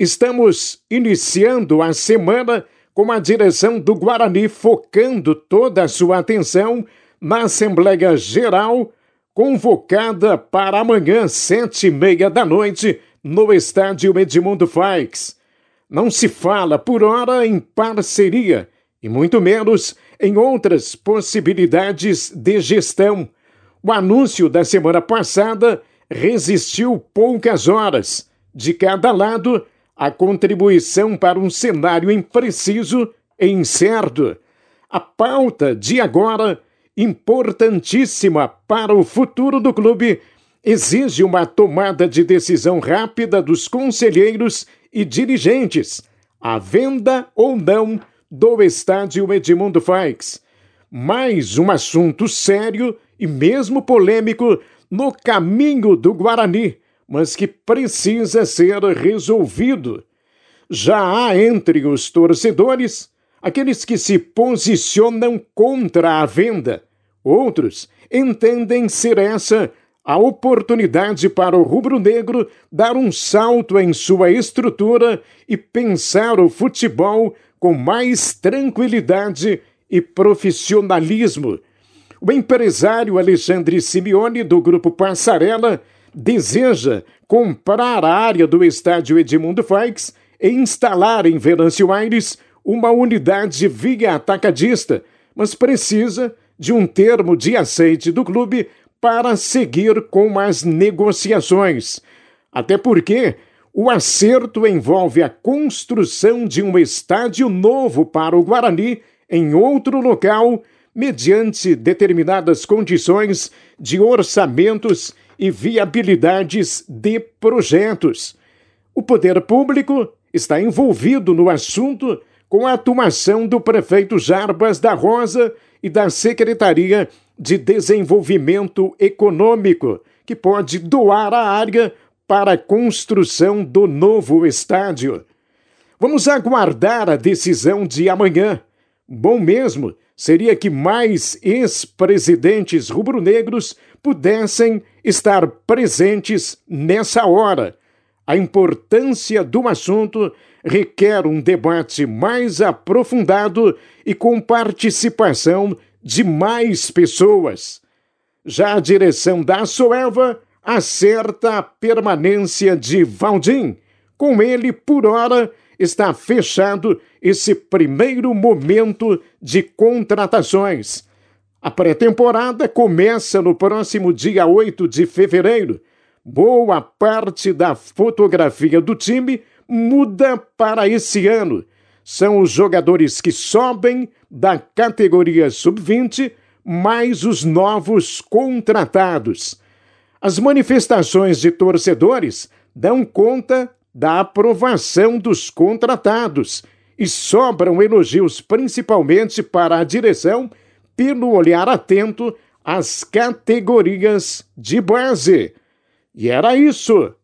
estamos iniciando a semana com a direção do Guarani focando toda a sua atenção na Assembleia Geral, convocada para amanhã, sete e meia da noite, no estádio Edmundo Faix. Não se fala por hora em parceria, e muito menos em outras possibilidades de gestão. O anúncio da semana passada resistiu poucas horas. De cada lado, a contribuição para um cenário impreciso e incerto. A pauta de agora, importantíssima para o futuro do clube, exige uma tomada de decisão rápida dos conselheiros e dirigentes, a venda ou não do estádio Edmundo Faix. Mais um assunto sério e mesmo polêmico no caminho do Guarani, mas que precisa ser resolvido. Já há entre os torcedores aqueles que se posicionam contra a venda. Outros entendem ser essa a oportunidade para o rubro-negro dar um salto em sua estrutura e pensar o futebol com mais tranquilidade e profissionalismo o empresário Alexandre Simeone, do Grupo Passarela, deseja comprar a área do estádio Edmundo Faix e instalar em Venâncio Aires uma unidade via atacadista, mas precisa de um termo de aceite do clube para seguir com as negociações. Até porque o acerto envolve a construção de um estádio novo para o Guarani em outro local mediante determinadas condições de orçamentos e viabilidades de projetos. O poder público está envolvido no assunto com a atuação do prefeito Jarbas da Rosa e da Secretaria de Desenvolvimento Econômico, que pode doar a área para a construção do novo estádio. Vamos aguardar a decisão de amanhã. Bom mesmo seria que mais ex-presidentes rubro-negros pudessem estar presentes nessa hora. A importância do assunto requer um debate mais aprofundado e com participação de mais pessoas. Já a direção da Soeva acerta a permanência de Valdim. Com ele, por hora, está fechado esse primeiro momento de contratações. A pré-temporada começa no próximo dia 8 de fevereiro. Boa parte da fotografia do time muda para esse ano. São os jogadores que sobem da categoria sub-20, mais os novos contratados. As manifestações de torcedores dão conta da aprovação dos contratados e sobram elogios principalmente para a direção pelo olhar atento às categorias de base. E era isso.